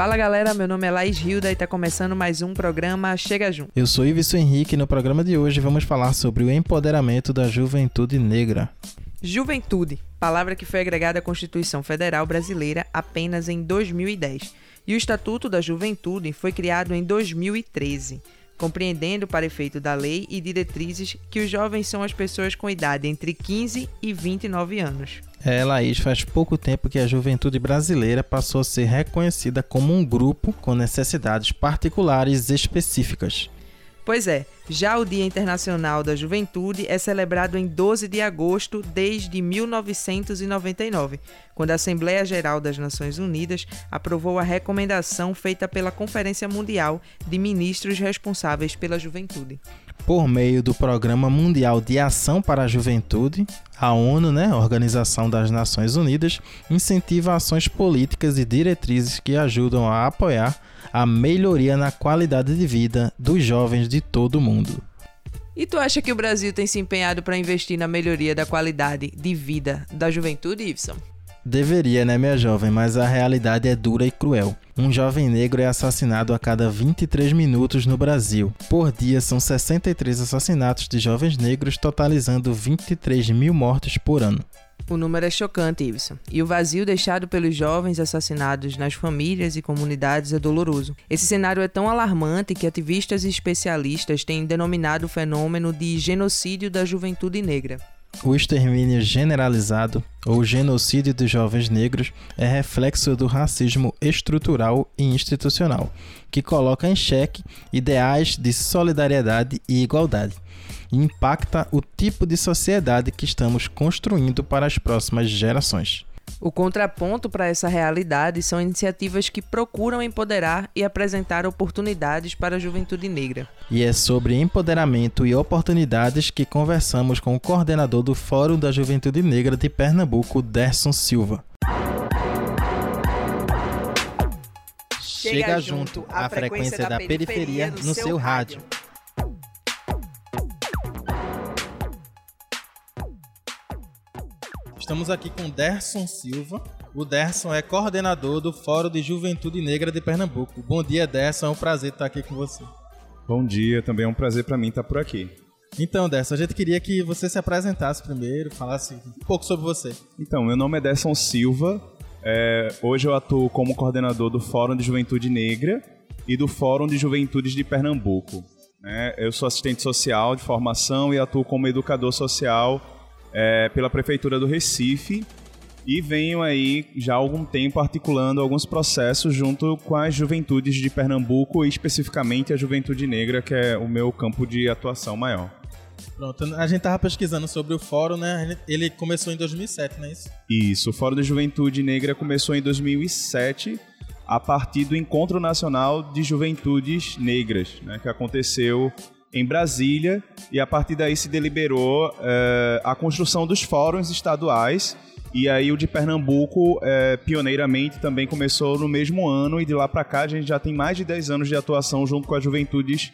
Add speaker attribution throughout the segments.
Speaker 1: Fala galera, meu nome é Laís Hilda e tá começando mais um programa Chega Junto.
Speaker 2: Eu sou Iviso Henrique e no programa de hoje vamos falar sobre o empoderamento da juventude negra.
Speaker 1: Juventude, palavra que foi agregada à Constituição Federal Brasileira apenas em 2010. E o Estatuto da Juventude foi criado em 2013, compreendendo para efeito da lei e diretrizes que os jovens são as pessoas com idade entre 15 e 29 anos.
Speaker 2: É, Laís, faz pouco tempo que a juventude brasileira passou a ser reconhecida como um grupo com necessidades particulares específicas.
Speaker 1: Pois é, já o Dia Internacional da Juventude é celebrado em 12 de agosto desde 1999, quando a Assembleia Geral das Nações Unidas aprovou a recomendação feita pela Conferência Mundial de Ministros responsáveis pela juventude.
Speaker 2: Por meio do Programa Mundial de Ação para a Juventude, a ONU, né, Organização das Nações Unidas, incentiva ações políticas e diretrizes que ajudam a apoiar a melhoria na qualidade de vida dos jovens de todo o mundo.
Speaker 1: E tu acha que o Brasil tem se empenhado para investir na melhoria da qualidade de vida da juventude, Ibson?
Speaker 2: Deveria, né, minha jovem, mas a realidade é dura e cruel. Um jovem negro é assassinado a cada 23 minutos no Brasil. Por dia, são 63 assassinatos de jovens negros, totalizando 23 mil mortos por ano.
Speaker 1: O número é chocante, Ibson. E o vazio deixado pelos jovens assassinados nas famílias e comunidades é doloroso. Esse cenário é tão alarmante que ativistas e especialistas têm denominado o fenômeno de genocídio da juventude negra.
Speaker 2: O extermínio generalizado, ou genocídio dos jovens negros, é reflexo do racismo estrutural e institucional, que coloca em xeque ideais de solidariedade e igualdade e impacta o tipo de sociedade que estamos construindo para as próximas gerações.
Speaker 1: O contraponto para essa realidade são iniciativas que procuram empoderar e apresentar oportunidades para a juventude negra.
Speaker 2: E é sobre empoderamento e oportunidades que conversamos com o coordenador do Fórum da Juventude Negra de Pernambuco, Derson Silva. Chega junto a frequência da periferia no seu rádio. Estamos aqui com Derson Silva. O Derson é coordenador do Fórum de Juventude Negra de Pernambuco. Bom dia, Derson. É um prazer estar aqui com você.
Speaker 3: Bom dia, também é um prazer para mim estar por aqui.
Speaker 2: Então, Derson, a gente queria que você se apresentasse primeiro, falasse um pouco sobre você.
Speaker 3: Então, meu nome é Derson Silva. É, hoje eu atuo como coordenador do Fórum de Juventude Negra e do Fórum de Juventudes de Pernambuco. É, eu sou assistente social de formação e atuo como educador social é, pela Prefeitura do Recife e venho aí já há algum tempo articulando alguns processos junto com as juventudes de Pernambuco e especificamente a juventude negra, que é o meu campo de atuação maior.
Speaker 2: Pronto, a gente tava pesquisando sobre o fórum, né? Ele começou em 2007, não é isso?
Speaker 3: Isso, o Fórum da Juventude Negra começou em 2007 a partir do Encontro Nacional de Juventudes Negras, né, que aconteceu em Brasília e a partir daí se deliberou é, a construção dos fóruns estaduais e aí o de Pernambuco, é, pioneiramente, também começou no mesmo ano e de lá para cá a gente já tem mais de 10 anos de atuação junto com as juventudes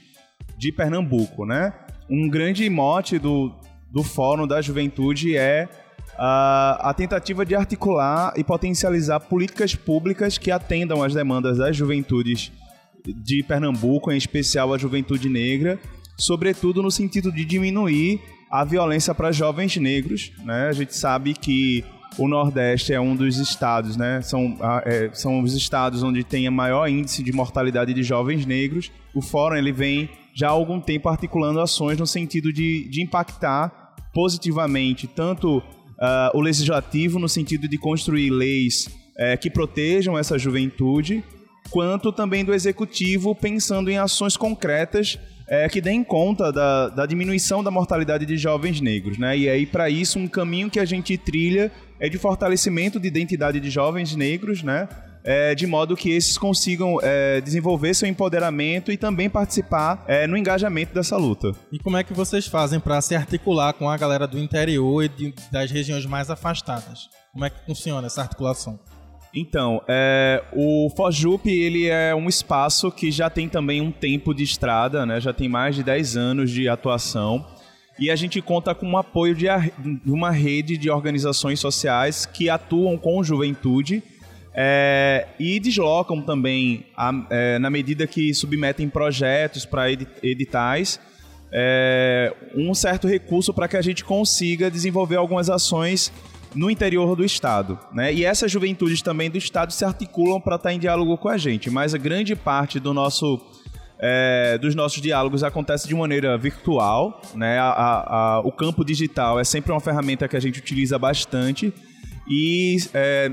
Speaker 3: de Pernambuco, né? Um grande mote do, do Fórum da Juventude é a, a tentativa de articular e potencializar políticas públicas que atendam às demandas das juventudes de Pernambuco, em especial a juventude negra, sobretudo no sentido de diminuir a violência para jovens negros. Né? A gente sabe que o Nordeste é um dos estados, né? São, é, são os estados onde tem a maior índice de mortalidade de jovens negros. O Fórum ele vem já há algum tempo articulando ações no sentido de, de impactar positivamente tanto uh, o legislativo, no sentido de construir leis uh, que protejam essa juventude, quanto também do executivo pensando em ações concretas é, que deem conta da, da, diminuição da mortalidade de jovens negros. Né? E aí, para isso, um caminho que a gente trilha é de fortalecimento de identidade de jovens negros, né? é, de modo que esses consigam é, desenvolver seu empoderamento e também participar é, no engajamento dessa luta.
Speaker 2: E como é que vocês fazem para se articular com a galera do interior e de, das regiões mais afastadas? Como é que funciona essa articulação?
Speaker 3: Então, é, o Fojup ele é um espaço que já tem também um tempo de estrada, né? já tem mais de 10 anos de atuação. E a gente conta com o apoio de, uma rede de organizações sociais que atuam com juventude é, e deslocam também, a, é, na medida que submetem projetos para editais, é, um certo recurso para que a gente consiga desenvolver algumas ações no interior do estado, né? E essas juventudes também do estado se articulam para estar tá em diálogo com a gente, mas a grande parte do nosso é, dos nossos diálogos acontece de maneira virtual, né? A, a, a, o campo digital é sempre uma ferramenta que a gente utiliza bastante e é,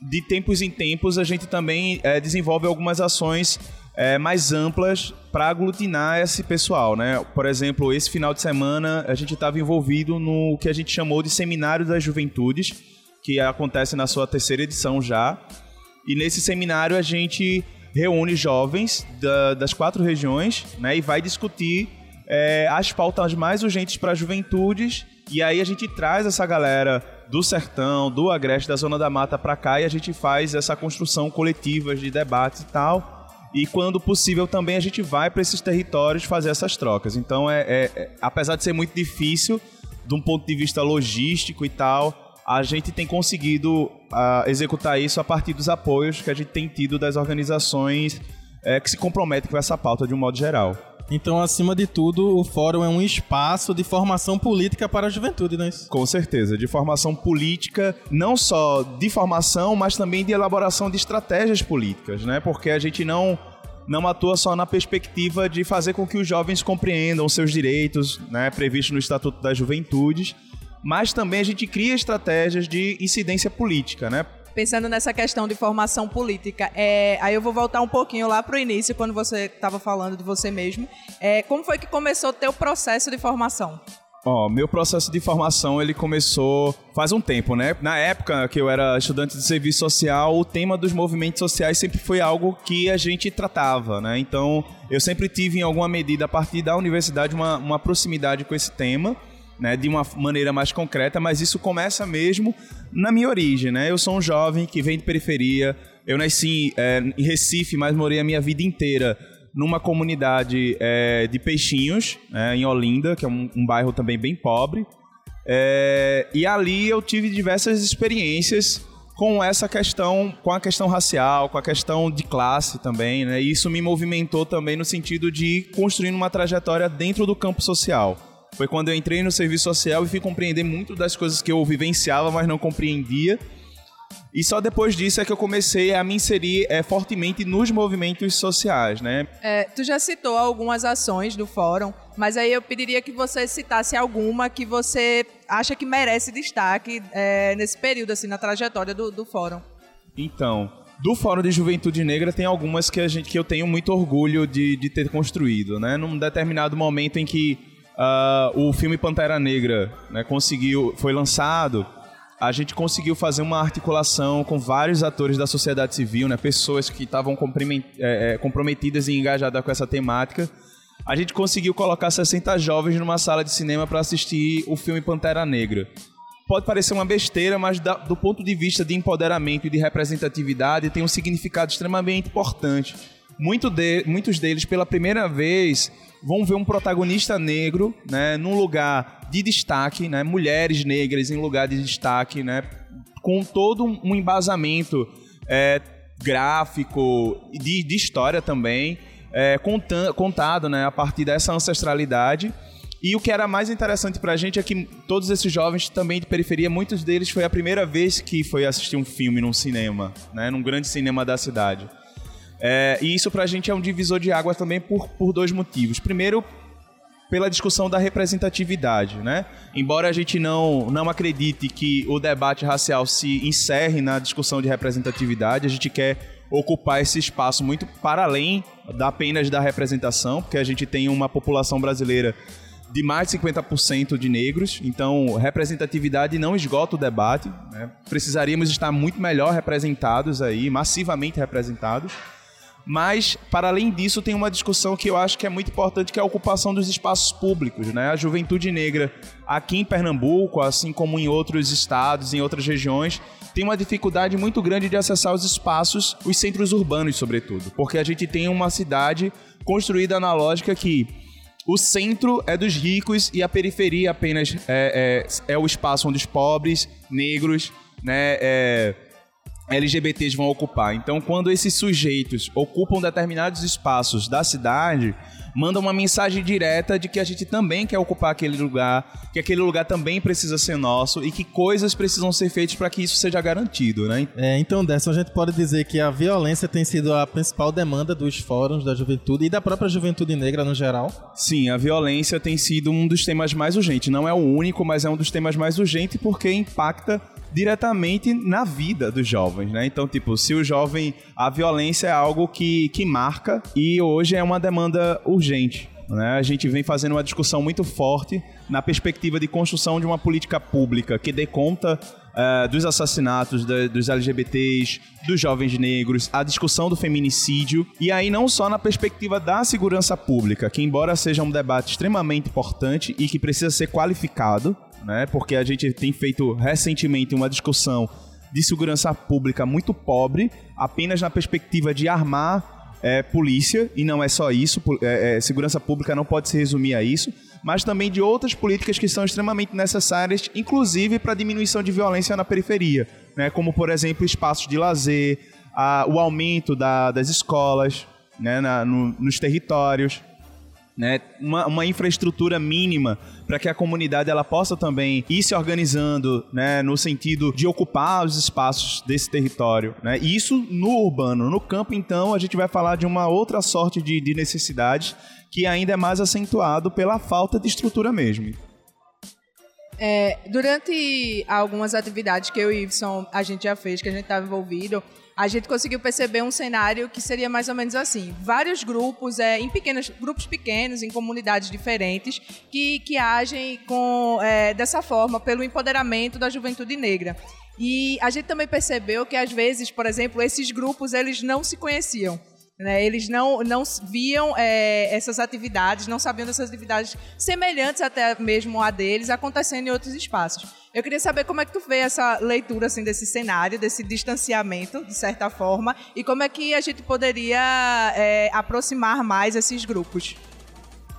Speaker 3: de tempos em tempos a gente também é, desenvolve algumas ações é, mais amplas para aglutinar esse pessoal, né? Por exemplo, esse final de semana a gente estava envolvido no que a gente chamou de Seminário das Juventudes, que acontece na sua terceira edição já. E nesse seminário a gente reúne jovens da, das quatro regiões, né? E vai discutir é, as pautas mais urgentes para as juventudes. E aí a gente traz essa galera do sertão, do agreste, da zona da mata para cá e a gente faz essa construção coletiva de debates e tal e quando possível também a gente vai para esses territórios fazer essas trocas. Então, é, é, é, apesar de ser muito difícil, de um ponto de vista logístico e tal, a gente tem conseguido uh, executar isso a partir dos apoios que a gente tem tido das organizações é, que se comprometem com essa pauta de um modo geral.
Speaker 2: Então, acima de tudo, o fórum é um espaço de formação política para a juventude, não é isso?
Speaker 3: Com certeza, de formação política, não só de formação, mas também de elaboração de estratégias políticas, né? Porque a gente não não atua só na perspectiva de fazer com que os jovens compreendam seus direitos, né, previstos no Estatuto das Juventudes, mas também a gente cria estratégias de incidência política, né?
Speaker 1: Pensando nessa questão de formação política, é, aí eu vou voltar um pouquinho lá para o início, quando você estava falando de você mesmo. É, como foi que começou o teu processo de formação?
Speaker 3: Ó, oh, meu processo de formação ele começou faz um tempo, né? Na época que eu era estudante de serviço social, o tema dos movimentos sociais sempre foi algo que a gente tratava, né? Então, eu sempre tive, em alguma medida, a partir da universidade, uma, uma proximidade com esse tema né, de uma maneira mais concreta, mas isso começa mesmo na minha origem, né? Eu sou um jovem que vem de periferia, eu nasci é, em Recife, mas morei a minha vida inteira numa comunidade é, de peixinhos, é, em Olinda, que é um, um bairro também bem pobre. É, e ali eu tive diversas experiências com essa questão, com a questão racial, com a questão de classe também, né? E isso me movimentou também no sentido de construir uma trajetória dentro do campo social. Foi quando eu entrei no serviço social e fui compreender muito das coisas que eu vivenciava, mas não compreendia. E só depois disso é que eu comecei a me inserir é, fortemente nos movimentos sociais, né?
Speaker 1: É, tu já citou algumas ações do fórum, mas aí eu pediria que você citasse alguma que você acha que merece destaque é, nesse período, assim, na trajetória do, do fórum.
Speaker 3: Então, do Fórum de Juventude Negra tem algumas que, a gente, que eu tenho muito orgulho de, de ter construído, né? Num determinado momento em que uh, o filme Pantera Negra né, conseguiu, foi lançado, a gente conseguiu fazer uma articulação com vários atores da sociedade civil, né, pessoas que estavam é, é, comprometidas e engajadas com essa temática. A gente conseguiu colocar 60 jovens numa sala de cinema para assistir o filme Pantera Negra. Pode parecer uma besteira, mas da, do ponto de vista de empoderamento e de representatividade tem um significado extremamente importante. Muito de, muitos deles, pela primeira vez, vão ver um protagonista negro, né, num lugar de destaque, né, mulheres negras em lugar de destaque, né, com todo um embasamento é, gráfico de, de história também, é, contado, né, a partir dessa ancestralidade. E o que era mais interessante pra gente é que todos esses jovens também de periferia, muitos deles foi a primeira vez que foi assistir um filme num cinema, né, num grande cinema da cidade. É, e isso pra gente é um divisor de água também por, por dois motivos. Primeiro, pela discussão da representatividade, né? Embora a gente não, não acredite que o debate racial se encerre na discussão de representatividade, a gente quer ocupar esse espaço muito para além da apenas da representação, porque a gente tem uma população brasileira de mais de 50% de negros, então representatividade não esgota o debate, né? precisaríamos estar muito melhor representados aí, massivamente representados. Mas, para além disso, tem uma discussão que eu acho que é muito importante, que é a ocupação dos espaços públicos. Né? A juventude negra aqui em Pernambuco, assim como em outros estados, em outras regiões, tem uma dificuldade muito grande de acessar os espaços, os centros urbanos, sobretudo. Porque a gente tem uma cidade construída na lógica que o centro é dos ricos e a periferia apenas é, é, é o espaço onde os pobres, negros, né, é, LGBTs vão ocupar. Então, quando esses sujeitos ocupam determinados espaços da cidade, manda uma mensagem direta de que a gente também quer ocupar aquele lugar, que aquele lugar também precisa ser nosso e que coisas precisam ser feitas para que isso seja garantido, né?
Speaker 2: É, então, dessa a gente pode dizer que a violência tem sido a principal demanda dos fóruns da juventude e da própria juventude negra no geral?
Speaker 3: Sim, a violência tem sido um dos temas mais urgentes. Não é o único, mas é um dos temas mais urgentes porque impacta diretamente na vida dos jovens, né? Então, tipo, se o jovem. A violência é algo que, que marca e hoje é uma demanda urgente. Né? A gente vem fazendo uma discussão muito forte na perspectiva de construção de uma política pública que dê conta uh, dos assassinatos da, dos LGBTs, dos jovens negros, a discussão do feminicídio, e aí não só na perspectiva da segurança pública, que embora seja um debate extremamente importante e que precisa ser qualificado, né? Porque a gente tem feito recentemente uma discussão de segurança pública muito pobre, apenas na perspectiva de armar é, polícia, e não é só isso, é, é, segurança pública não pode se resumir a isso, mas também de outras políticas que são extremamente necessárias, inclusive para diminuição de violência na periferia, né? como, por exemplo, espaços de lazer, a, o aumento da, das escolas né? Na, no, nos territórios né, uma, uma infraestrutura mínima para que a comunidade ela possa também ir se organizando, né, no sentido de ocupar os espaços desse território, né? Isso no urbano, no campo então a gente vai falar de uma outra sorte de, de necessidade que ainda é mais acentuado pela falta de estrutura mesmo.
Speaker 4: É, durante algumas atividades que eu e Ibson a gente já fez, que a gente estava envolvido, a gente conseguiu perceber um cenário que seria mais ou menos assim: vários grupos, é, em pequenos grupos pequenos, em comunidades diferentes, que, que agem com, é, dessa forma pelo empoderamento da juventude negra. E a gente também percebeu que às vezes, por exemplo, esses grupos eles não se conheciam. Né? Eles não, não viam é, essas atividades, não sabiam dessas atividades semelhantes até mesmo a deles acontecendo em outros espaços. Eu queria saber como é que tu vê essa leitura assim desse cenário, desse distanciamento, de certa forma, e como é que a gente poderia é, aproximar mais esses grupos.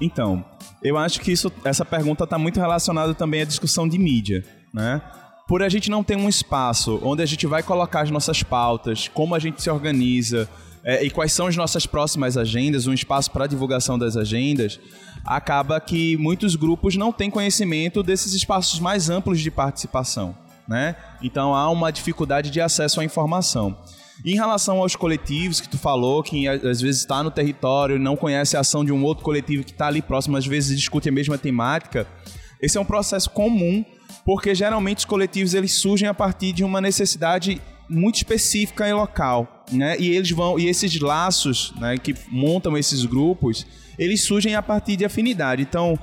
Speaker 3: Então, eu acho que isso, essa pergunta está muito relacionada também à discussão de mídia, né? Por a gente não ter um espaço onde a gente vai colocar as nossas pautas, como a gente se organiza, é, e quais são as nossas próximas agendas, um espaço para divulgação das agendas, acaba que muitos grupos não têm conhecimento desses espaços mais amplos de participação. Né? Então há uma dificuldade de acesso à informação. Em relação aos coletivos que tu falou, que às vezes está no território, não conhece a ação de um outro coletivo que está ali próximo, às vezes discute a mesma temática, esse é um processo comum, porque geralmente os coletivos eles surgem a partir de uma necessidade muito específica e local, né? E eles vão e esses laços, né, que montam esses grupos, eles surgem a partir de afinidade. Então,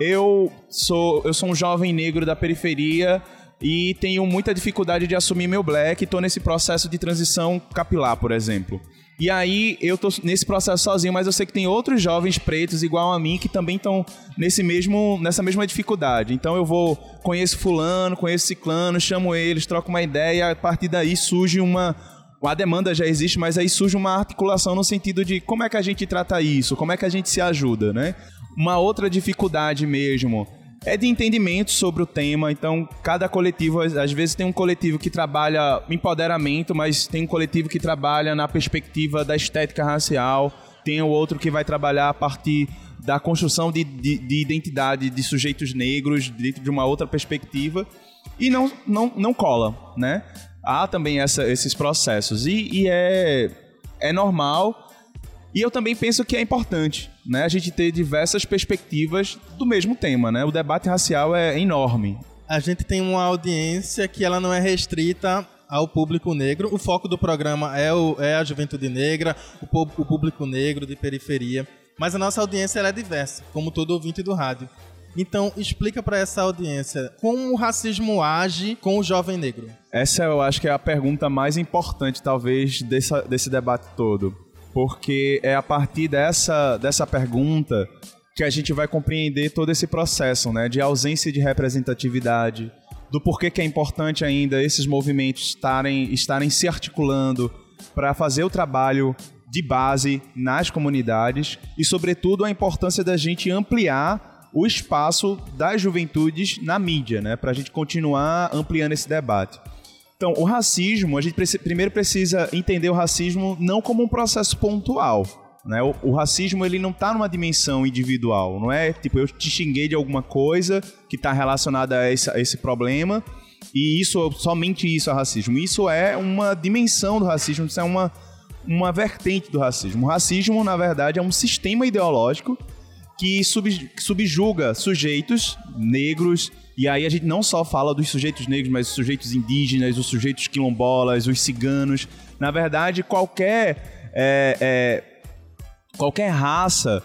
Speaker 3: eu sou eu sou um jovem negro da periferia e tenho muita dificuldade de assumir meu black, estou nesse processo de transição capilar, por exemplo. E aí eu tô nesse processo sozinho, mas eu sei que tem outros jovens pretos igual a mim que também estão nesse mesmo nessa mesma dificuldade. Então eu vou conheço fulano, conheço ciclano, chamo eles, troco uma ideia, e a partir daí surge uma a demanda já existe, mas aí surge uma articulação no sentido de como é que a gente trata isso, como é que a gente se ajuda, né? Uma outra dificuldade mesmo é de entendimento sobre o tema. Então, cada coletivo, às vezes, tem um coletivo que trabalha empoderamento, mas tem um coletivo que trabalha na perspectiva da estética racial, tem o outro que vai trabalhar a partir da construção de, de, de identidade de sujeitos negros dentro de uma outra perspectiva. E não, não, não cola, né? Há também essa, esses processos. E, e é, é normal e eu também penso que é importante, né, a gente ter diversas perspectivas do mesmo tema, né? O debate racial é enorme.
Speaker 2: A gente tem uma audiência que ela não é restrita ao público negro. O foco do programa é, o, é a juventude negra, o, o público negro de periferia. Mas a nossa audiência é diversa, como todo ouvinte do rádio. Então, explica para essa audiência como o racismo age com o jovem negro.
Speaker 3: Essa eu acho que é a pergunta mais importante, talvez, dessa, desse debate todo. Porque é a partir dessa, dessa pergunta que a gente vai compreender todo esse processo, né? De ausência de representatividade, do porquê que é importante ainda esses movimentos estarem, estarem se articulando para fazer o trabalho de base nas comunidades e, sobretudo, a importância da gente ampliar o espaço das juventudes na mídia, né? Para a gente continuar ampliando esse debate. Então, o racismo, a gente primeiro precisa entender o racismo não como um processo pontual. Né? O, o racismo ele não está numa dimensão individual, não é tipo eu te xinguei de alguma coisa que está relacionada a esse, a esse problema e isso somente isso é racismo. Isso é uma dimensão do racismo, isso é uma uma vertente do racismo. O racismo, na verdade, é um sistema ideológico que sub, subjuga sujeitos negros, e aí a gente não só fala dos sujeitos negros, mas os sujeitos indígenas, os sujeitos quilombolas, os ciganos. Na verdade, qualquer, é, é, qualquer raça,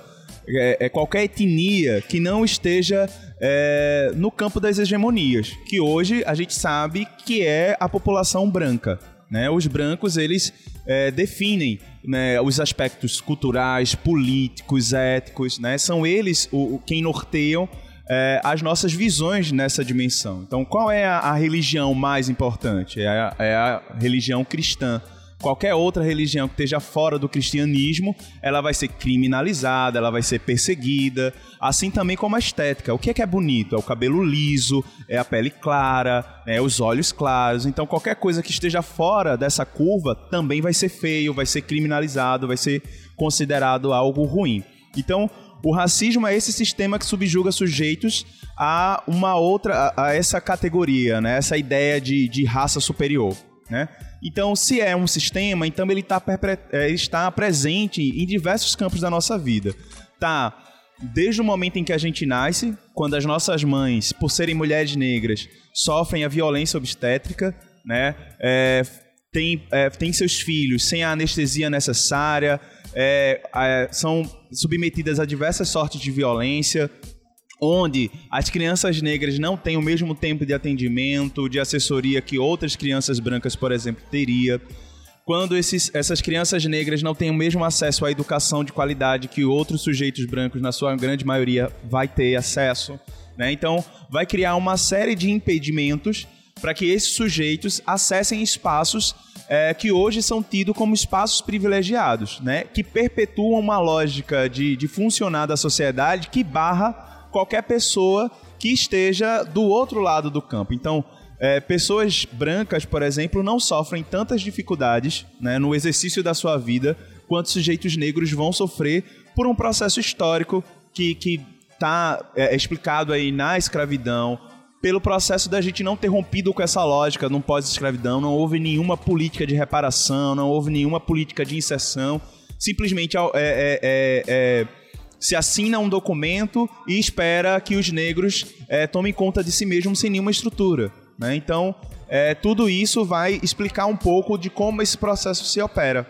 Speaker 3: é, é qualquer etnia que não esteja é, no campo das hegemonias, que hoje a gente sabe que é a população branca. Né? Os brancos, eles é, definem né, os aspectos culturais, políticos, éticos, né? São eles o, quem norteiam é, as nossas visões nessa dimensão. Então, qual é a, a religião mais importante? É a, é a religião cristã qualquer outra religião que esteja fora do cristianismo, ela vai ser criminalizada, ela vai ser perseguida, assim também como a estética. O que é que é bonito? É o cabelo liso, é a pele clara, é os olhos claros. Então qualquer coisa que esteja fora dessa curva também vai ser feio, vai ser criminalizado, vai ser considerado algo ruim. Então, o racismo é esse sistema que subjuga sujeitos a uma outra, a, essa categoria, né? Essa ideia de, de raça superior, né? Então, se é um sistema, então ele tá, é, está presente em diversos campos da nossa vida. Tá desde o momento em que a gente nasce, quando as nossas mães, por serem mulheres negras, sofrem a violência obstétrica, né? É, tem, é, tem seus filhos sem a anestesia necessária, é, é são submetidas a diversas sortes de violência, onde as crianças negras não têm o mesmo tempo de atendimento, de assessoria que outras crianças brancas, por exemplo, teria. Quando esses, essas crianças negras não têm o mesmo acesso à educação de qualidade que outros sujeitos brancos, na sua grande maioria, vai ter acesso. Né? Então, vai criar uma série de impedimentos para que esses sujeitos acessem espaços é, que hoje são tidos como espaços privilegiados, né? que perpetuam uma lógica de, de funcionar da sociedade que barra qualquer pessoa que esteja do outro lado do campo. Então, é, pessoas brancas, por exemplo, não sofrem tantas dificuldades né, no exercício da sua vida quanto sujeitos negros vão sofrer por um processo histórico que está é, explicado aí na escravidão, pelo processo da gente não ter rompido com essa lógica no pós-escravidão, não houve nenhuma política de reparação, não houve nenhuma política de inserção, simplesmente é, é, é, é se assina um documento e espera que os negros é, tomem conta de si mesmos sem nenhuma estrutura. Né? Então, é, tudo isso vai explicar um pouco de como esse processo se opera.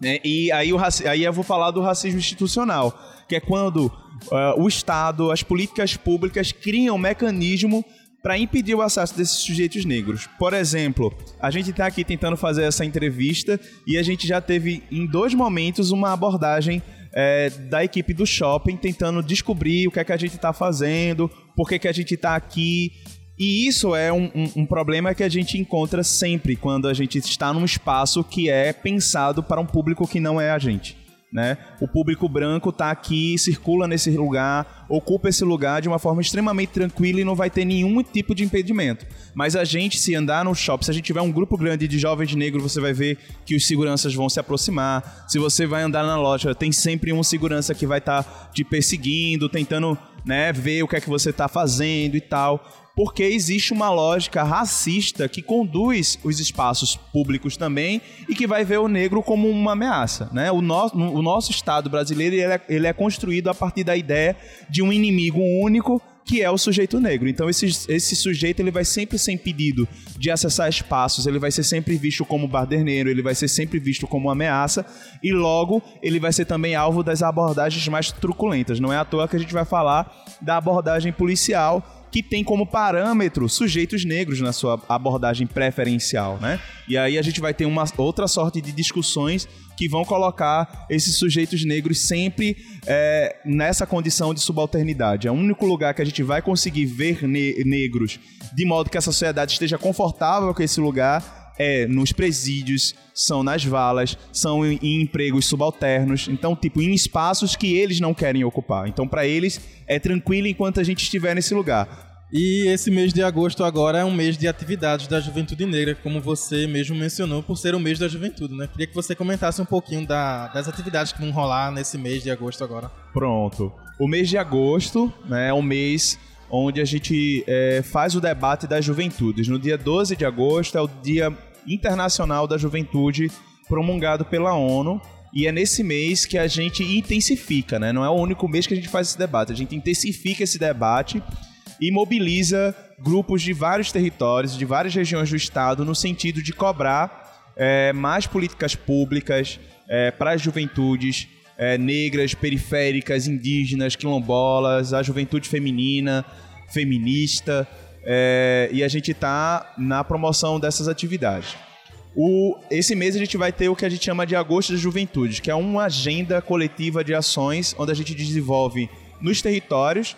Speaker 3: Né? E aí, o, aí eu vou falar do racismo institucional, que é quando uh, o Estado, as políticas públicas criam um mecanismo para impedir o acesso desses sujeitos negros. Por exemplo, a gente está aqui tentando fazer essa entrevista e a gente já teve em dois momentos uma abordagem é, da equipe do shopping tentando descobrir o que é que a gente está fazendo, por que, que a gente está aqui. E isso é um, um, um, problema que a gente encontra sempre quando a gente está num espaço que é pensado para um público que não é a gente. Né? O público branco está aqui, circula nesse lugar, ocupa esse lugar de uma forma extremamente tranquila e não vai ter nenhum tipo de impedimento. Mas a gente, se andar no shopping, se a gente tiver um grupo grande de jovens negros, você vai ver que os seguranças vão se aproximar. Se você vai andar na loja, tem sempre um segurança que vai estar tá te perseguindo, tentando né, ver o que é que você está fazendo e tal porque existe uma lógica racista que conduz os espaços públicos também e que vai ver o negro como uma ameaça. Né? O, nosso, o nosso Estado brasileiro ele é, ele é construído a partir da ideia de um inimigo único que é o sujeito negro. Então esse, esse sujeito ele vai sempre ser impedido de acessar espaços, ele vai ser sempre visto como baderneiro, ele vai ser sempre visto como ameaça e logo ele vai ser também alvo das abordagens mais truculentas. Não é à toa que a gente vai falar da abordagem policial que tem como parâmetro sujeitos negros na sua abordagem preferencial, né? E aí a gente vai ter uma outra sorte de discussões que vão colocar esses sujeitos negros sempre é, nessa condição de subalternidade. É o único lugar que a gente vai conseguir ver ne negros de modo que a sociedade esteja confortável com esse lugar é nos presídios, são nas valas, são em, em, empregos subalternos, então tipo em espaços que eles não querem ocupar. Então para eles é tranquilo enquanto a gente estiver nesse lugar.
Speaker 2: E esse mês de agosto agora é um mês de atividades da Juventude Negra, como você mesmo mencionou, por ser o mês da juventude, né? Queria que você comentasse um pouquinho da, das atividades que vão rolar nesse mês de agosto agora.
Speaker 3: Pronto. O mês de agosto né, é um mês onde a gente é, faz o debate das juventudes. No dia 12 de agosto é o Dia Internacional da Juventude promulgado pela ONU. E é nesse mês que a gente intensifica, né? Não é o único mês que a gente faz esse debate. A gente intensifica esse debate e mobiliza grupos de vários territórios, de várias regiões do estado, no sentido de cobrar é, mais políticas públicas é, para as juventudes é, negras, periféricas, indígenas, quilombolas, a juventude feminina, feminista, é, e a gente está na promoção dessas atividades. O, esse mês a gente vai ter o que a gente chama de Agosto da Juventude, que é uma agenda coletiva de ações onde a gente desenvolve nos territórios,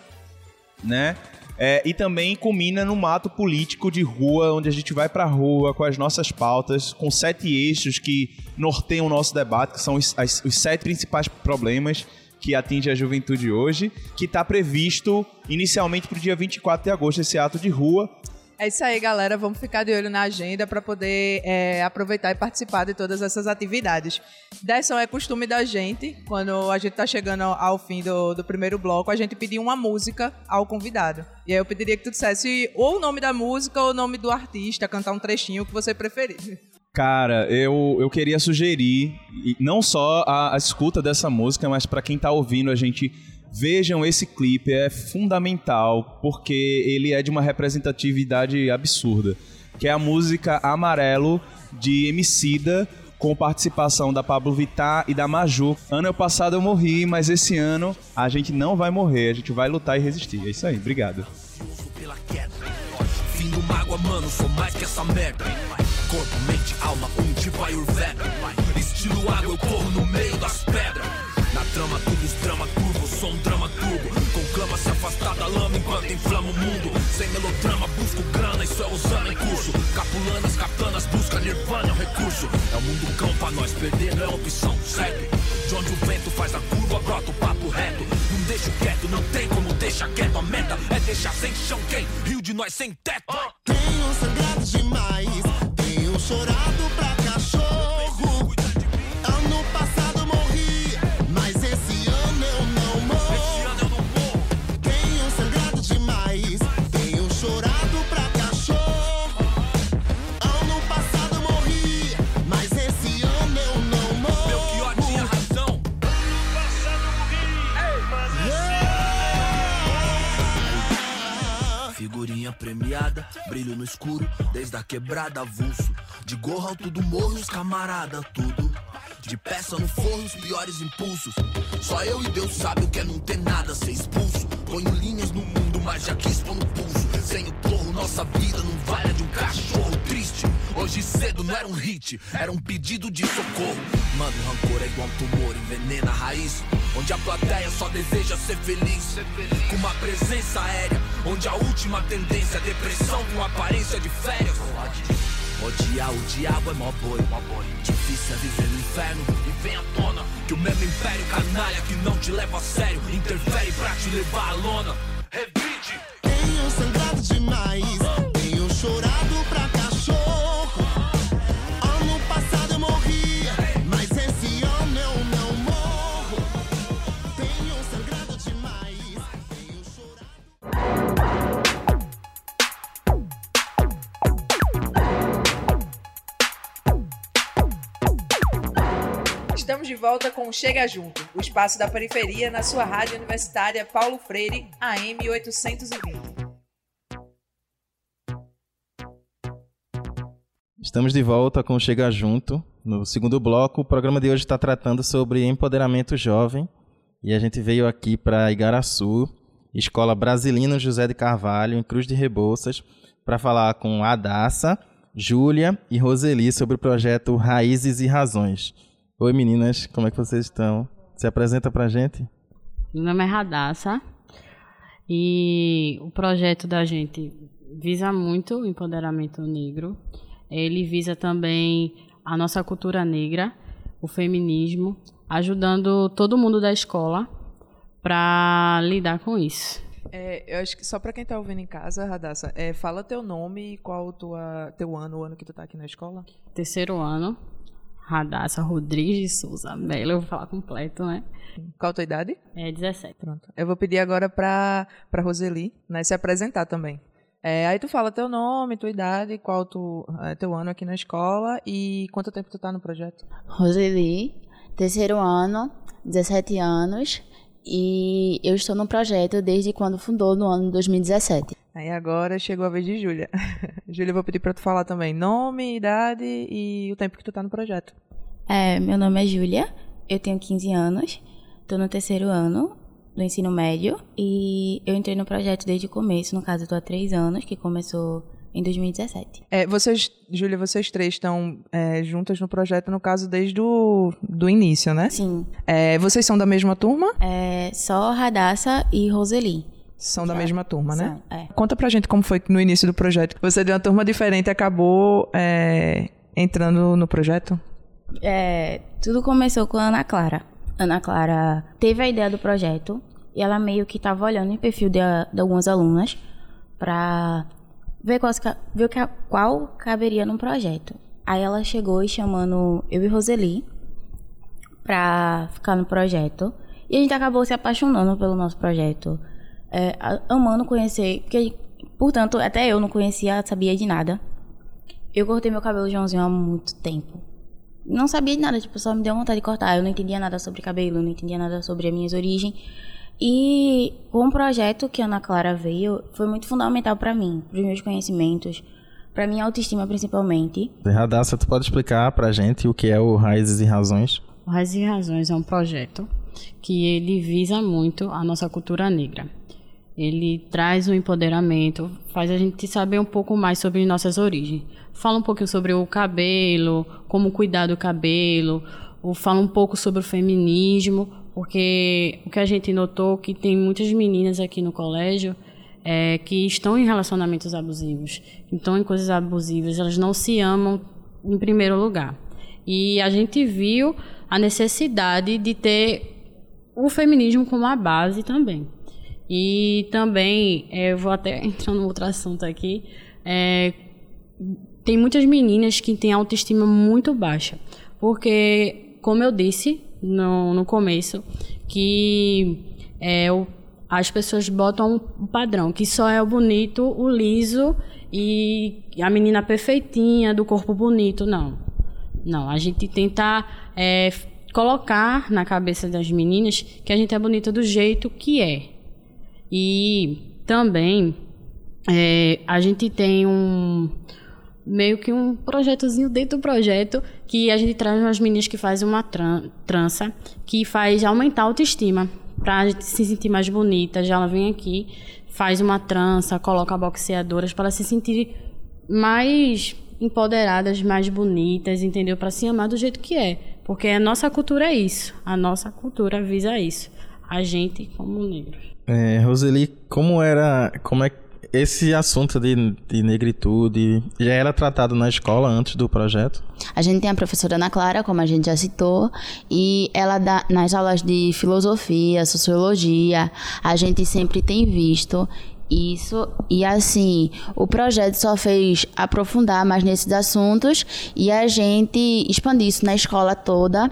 Speaker 3: né? É, e também culmina no mato político de rua, onde a gente vai para a rua com as nossas pautas, com sete eixos que norteiam o nosso debate, que são os, as, os sete principais problemas que atinge a juventude hoje, que está previsto inicialmente para o dia 24 de agosto, esse ato de rua,
Speaker 4: é isso aí, galera. Vamos ficar de olho na agenda para poder é, aproveitar e participar de todas essas atividades. Dessa é costume da gente, quando a gente está chegando ao fim do, do primeiro bloco, a gente pedir uma música ao convidado. E aí eu pediria que tu dissesse ou o nome da música ou o nome do artista, cantar um trechinho que você preferir.
Speaker 3: Cara, eu, eu queria sugerir, não só a, a escuta dessa música, mas para quem está ouvindo a gente Vejam esse clipe, é fundamental porque ele é de uma representatividade absurda, que é a música Amarelo de Emicida com participação da Pablo Vittar e da Maju. Ano passado eu morri, mas esse ano a gente não vai morrer, a gente vai lutar e resistir. É isso aí, obrigado. Fim do mágoa, mano, sou mais que essa merda. Corpo, mente, alma, um tipo Ayurveda. Estilo água, eu corro no meio das pedras. Na trama, tudo drama curvo, sou um drama turbo. Conclama se afastar da lama enquanto inflama o mundo. Sem melodrama, busco grana, isso é usando em curso. Capulanas, katanas, busca nirvana, é um recurso. É o mundo cão pra nós, perder não é opção, segue. De onde o vento faz a curva, brota o papo reto. Não deixo quieto, não tem como deixar quieto. A meta é deixar sem chão quem? Rio de nós sem teto. Tenho sangrado demais, chorado pra premiada, brilho no escuro, desde a quebrada avulso. De gorro alto do morro, os camarada, tudo. De peça no forno, os piores impulsos. Só eu e Deus sabe o que é não ter nada, ser expulso. Ponho linhas no mundo, mas já quis pôr no pulso. Sem o porro, nossa vida não vale de um cachorro triste. Hoje cedo não era um hit, era um pedido de socorro. Mano, rancor é igual um tumor, envenena a raiz. Onde a plateia só deseja ser feliz. Com uma presença aérea, onde a última tendência é depressão com aparência de férias. Odiar o diabo é mó boi. Difícil é viver no inferno e vem à tona que o mesmo império canalha que não te leva a sério interfere pra te levar à lona. Revide. Tenho sangrado demais,
Speaker 4: volta com Chega Junto, o espaço da periferia na sua rádio universitária Paulo Freire, AM 820.
Speaker 2: Estamos de volta com Chega Junto. No segundo bloco, o programa de hoje está tratando sobre empoderamento jovem. E a gente veio aqui para Igaraçu, Escola Brasilino José de Carvalho, em Cruz de Rebouças, para falar com a Daça, Júlia e Roseli sobre o projeto Raízes e Razões. Oi meninas, como é que vocês estão? Se apresenta pra gente.
Speaker 5: Meu nome é Radassa e o projeto da gente visa muito o empoderamento negro. Ele visa também a nossa cultura negra, o feminismo, ajudando todo mundo da escola para lidar com isso.
Speaker 1: É, eu acho que só para quem está ouvindo em casa, Radassa, é, fala teu nome e qual tua, teu ano, o ano que tu está aqui na escola.
Speaker 5: Terceiro ano, Radassa Rodrigues de Souza Mello, eu vou falar completo, né?
Speaker 1: Qual a tua idade?
Speaker 5: É 17.
Speaker 1: Pronto. Eu vou pedir agora para para Roseli, né, se apresentar também. É, aí tu fala teu nome, tua idade, qual tu, é, teu ano aqui na escola e quanto tempo tu tá no projeto?
Speaker 6: Roseli, terceiro ano, 17 anos, e eu estou no projeto desde quando fundou, no ano de 2017.
Speaker 1: Aí agora chegou a vez de Júlia. Júlia, eu vou pedir para tu falar também nome, idade e o tempo que tu tá no projeto.
Speaker 6: É, meu nome é Júlia, eu tenho 15 anos, estou no terceiro ano do ensino médio e eu entrei no projeto desde o começo, no caso eu tô há três anos, que começou em 2017.
Speaker 1: É, vocês, Júlia, vocês três estão é, juntas no projeto, no caso, desde o do início, né?
Speaker 6: Sim.
Speaker 1: É, vocês são da mesma turma?
Speaker 6: É só Radassa e Roseli.
Speaker 1: São da mesma turma, né?
Speaker 6: São, é.
Speaker 1: Conta pra gente como foi que no início do projeto. Você de uma turma diferente e acabou é, entrando no projeto?
Speaker 6: É, tudo começou com a Ana Clara. Ana Clara teve a ideia do projeto e ela meio que estava olhando o perfil de, de algumas alunas para ver, quais, ca- ver qual caberia num projeto. Aí ela chegou e chamando eu e Roseli pra ficar no projeto. E a gente acabou se apaixonando pelo nosso projeto. É, amando conhecer, porque, portanto, até eu não conhecia, sabia de nada. Eu cortei meu cabelo Joãozinho há muito tempo. Não sabia de nada, tipo, só me deu vontade de cortar. Eu não entendia nada sobre cabelo, não entendia nada sobre as minhas origens. E com o projeto que a Ana Clara veio, foi muito fundamental pra mim, pros meus conhecimentos, pra minha autoestima principalmente.
Speaker 2: Radassa, tu pode explicar pra gente o que é o Raízes e Razões?
Speaker 5: O Raízes e Razões é um projeto que ele visa muito a nossa cultura negra. Ele traz o empoderamento, faz a gente saber um pouco mais sobre nossas origens. Fala um pouquinho sobre o cabelo, como cuidar do cabelo, ou fala um pouco sobre o feminismo, porque o que a gente notou que tem muitas meninas aqui no colégio é, que estão em relacionamentos abusivos, estão em coisas abusivas, elas não se amam em primeiro lugar. E a gente viu a necessidade de ter o feminismo como a base também. E também, é, eu vou até entrar num outro assunto aqui, é, tem muitas meninas que têm autoestima muito baixa, porque, como eu disse no, no começo, que é, o, as pessoas botam um padrão, que só é o bonito, o liso e a menina perfeitinha, do corpo bonito, não. Não, a gente tenta é, colocar na cabeça das meninas que a gente é bonita do jeito que é. E também é, a gente tem um meio que um projetozinho dentro do projeto que a gente traz umas meninas que fazem uma tran trança que faz aumentar a autoestima para a gente se sentir mais bonita. Já ela vem aqui, faz uma trança, coloca boxeadoras para se sentir mais empoderadas, mais bonitas, entendeu? Para se amar do jeito que é. Porque a nossa cultura é isso. A nossa cultura visa isso. A gente como negros.
Speaker 2: É, Roseli, como era, como é esse assunto de, de negritude já era tratado na escola antes do projeto?
Speaker 6: A gente tem a professora Ana Clara, como a gente já citou, e ela dá nas aulas de filosofia, sociologia, a gente sempre tem visto isso e assim o projeto só fez aprofundar mais nesses assuntos e a gente expandir isso na escola toda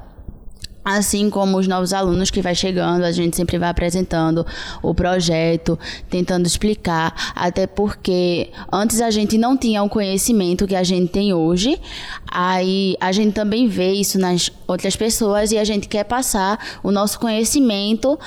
Speaker 6: Assim como os novos alunos que vai chegando, a gente sempre vai apresentando o projeto, tentando explicar, até porque antes a gente não tinha o conhecimento que a gente tem hoje. Aí a gente também vê isso nas outras pessoas e a gente quer passar o nosso conhecimento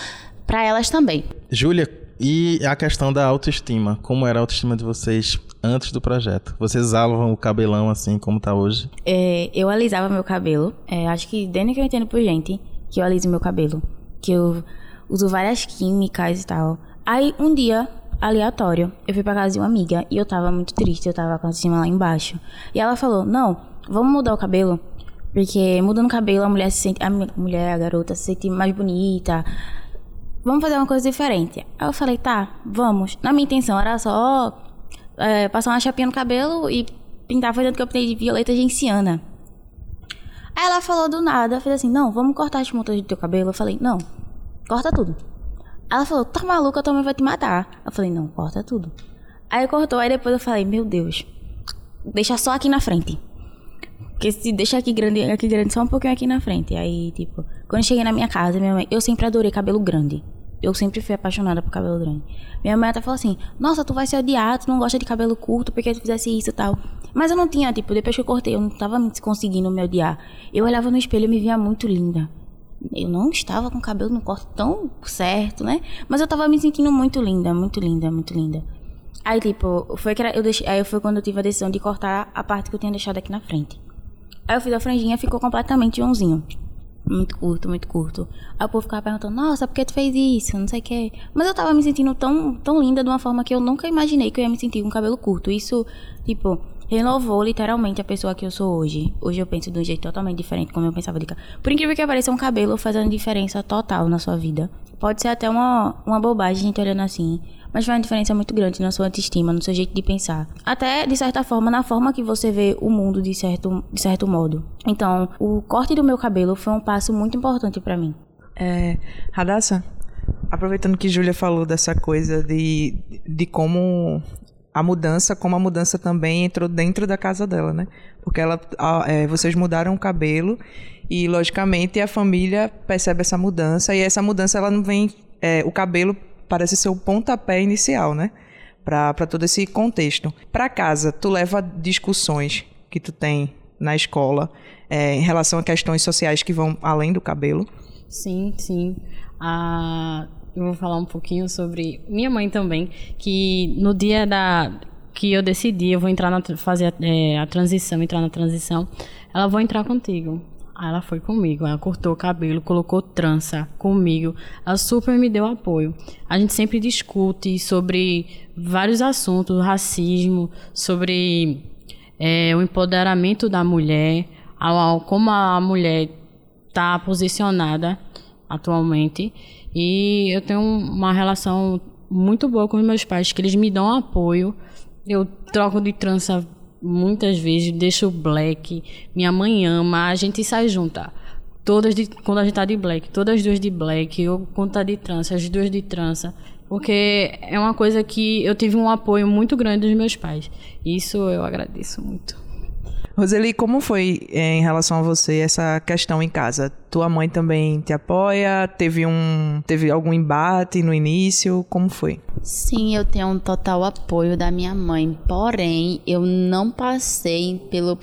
Speaker 6: para elas também.
Speaker 2: Júlia, e a questão da autoestima? Como era a autoestima de vocês antes do projeto? Vocês usavam o cabelão assim como tá hoje?
Speaker 6: É, eu alisava meu cabelo. É, acho que desde que eu entendo por gente que eu aliso meu cabelo. Que eu uso várias químicas e tal. Aí um dia, aleatório, eu fui pra casa de uma amiga e eu tava muito triste, eu tava com a autoestima lá embaixo. E ela falou: Não, vamos mudar o cabelo. Porque mudando o cabelo, a mulher se sente. A mulher, a garota, se sente mais bonita vamos fazer uma coisa diferente. Aí eu falei, tá, vamos. Na minha intenção era só é, passar uma chapinha no cabelo e pintar fazendo que eu pintei de violeta genciana. Aí ela falou do nada, fez assim, não, vamos cortar as pontas do teu cabelo. Eu falei, não, corta tudo. Ela falou, tá maluca, tua mãe vai te matar. Eu falei, não, corta tudo. Aí cortou, aí depois eu falei, meu Deus, deixa só aqui na frente. Porque se deixa aqui grande, aqui grande, só um pouquinho aqui na frente. Aí, tipo, quando eu cheguei na minha casa, minha mãe, eu sempre adorei cabelo grande. Eu sempre fui apaixonada por cabelo grande. Minha mãe até falou assim: Nossa, tu vai se odiar, tu não gosta de cabelo curto porque tu fizesse isso e tal. Mas eu não tinha, tipo, depois que eu cortei, eu não tava conseguindo me odiar. Eu olhava no espelho e me via muito linda. Eu não estava com o cabelo no corte tão certo, né? Mas eu tava me sentindo muito linda, muito linda, muito linda. Aí, tipo, foi que eu deixei, aí foi quando eu tive a decisão de cortar a parte que eu tinha deixado aqui na frente. Aí eu fiz a franjinha ficou completamente onzinho. Muito curto, muito curto. Aí o povo ficava perguntando, nossa, por que tu fez isso? Não sei o quê. Mas eu tava me sentindo tão, tão linda de uma forma que eu nunca imaginei que eu ia me sentir com cabelo curto. Isso, tipo, renovou literalmente a pessoa que eu sou hoje. Hoje eu penso de um jeito totalmente diferente como eu pensava de cara. Por incrível que pareça, um cabelo fazendo diferença total na sua vida. Pode ser até uma, uma bobagem a gente olhando assim mas faz uma diferença muito grande na sua autoestima, no seu jeito de pensar. Até, de certa forma, na forma que você vê o mundo de certo, de certo modo. Então, o corte do meu cabelo foi um passo muito importante para mim.
Speaker 1: É, Radassa, aproveitando que Júlia falou dessa coisa de, de como a mudança, como a mudança também entrou dentro da casa dela, né? Porque ela, é, vocês mudaram o cabelo e, logicamente, a família percebe essa mudança e essa mudança ela não vem, é, o cabelo parece ser o pontapé inicial, né? Para todo esse contexto. Para casa, tu leva discussões que tu tem na escola é, em relação a questões sociais que vão além do cabelo?
Speaker 5: Sim, sim. Ah, eu vou falar um pouquinho sobre minha mãe também, que no dia da que eu decidi, eu vou entrar na fazer é, a transição, entrar na transição, ela vou entrar contigo. Ela foi comigo, ela cortou o cabelo, colocou trança comigo. Ela super me deu apoio. A gente sempre discute sobre vários assuntos, racismo, sobre é, o empoderamento da mulher, como a mulher está posicionada atualmente. E eu tenho uma relação muito boa com meus pais, que eles me dão apoio. Eu troco de trança muitas vezes deixo black, minha mãe ama, a gente sai junta. Todas de, quando a gente tá de black, todas as duas de black, ou quando tá de trança, as duas de trança. Porque é uma coisa que eu tive um apoio muito grande dos meus pais. Isso eu agradeço muito.
Speaker 1: Roseli, como foi é, em relação a você essa questão em casa? Tua mãe também te apoia? Teve um, teve algum embate no início? Como foi?
Speaker 6: Sim, eu tenho um total apoio da minha mãe. Porém, eu não passei pelo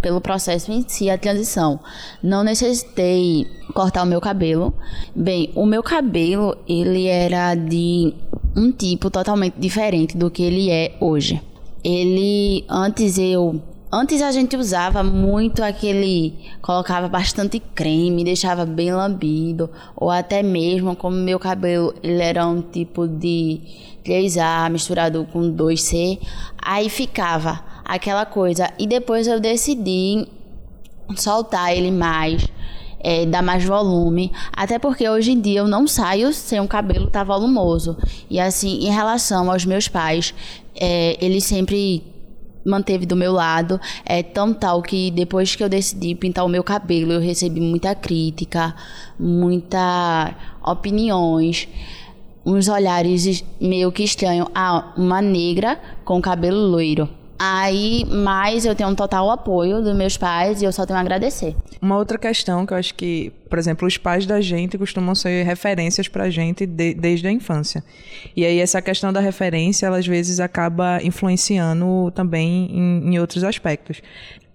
Speaker 6: pelo processo em si, a transição. Não necessitei cortar o meu cabelo. Bem, o meu cabelo, ele era de um tipo totalmente diferente do que ele é hoje. Ele, antes eu Antes a gente usava muito aquele. colocava bastante creme, deixava bem lambido, ou até mesmo, como meu cabelo ele era um tipo de 3A misturado com 2C, aí ficava aquela coisa. E depois eu decidi soltar ele mais. É, dar mais volume, até porque hoje em dia eu não saio sem um cabelo tá volumoso. E assim, em relação aos meus pais, é, eles sempre manteve do meu lado. É tão tal que depois que eu decidi pintar o meu cabelo, eu recebi muita crítica, muita opiniões, uns olhares meio que estranhos. Ah, uma negra com cabelo loiro. Aí, mas eu tenho um total apoio dos meus pais e eu só tenho a agradecer.
Speaker 1: Uma outra questão que eu acho que, por exemplo, os pais da gente costumam ser referências pra gente de, desde a infância. E aí essa questão da referência, ela às vezes acaba influenciando também em, em outros aspectos.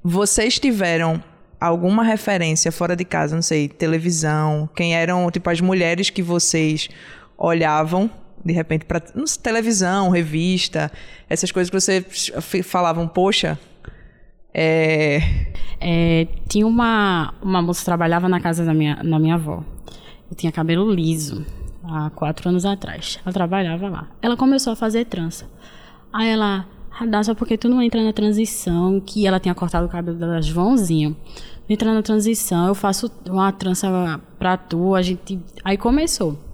Speaker 1: Vocês tiveram alguma referência fora de casa, não sei, televisão, quem eram tipo as mulheres que vocês olhavam de repente para televisão, revista, essas coisas que você falavam, poxa, é...
Speaker 5: é... tinha uma uma moça que trabalhava na casa da minha na minha avó. Eu tinha cabelo liso há quatro anos atrás. Ela trabalhava lá. Ela começou a fazer trança. Aí ela, Radassa, por que tu não entra na transição? Que ela tinha cortado o cabelo dela Joãozinho. Entra na transição, eu faço uma trança pra tu, a gente. Aí começou.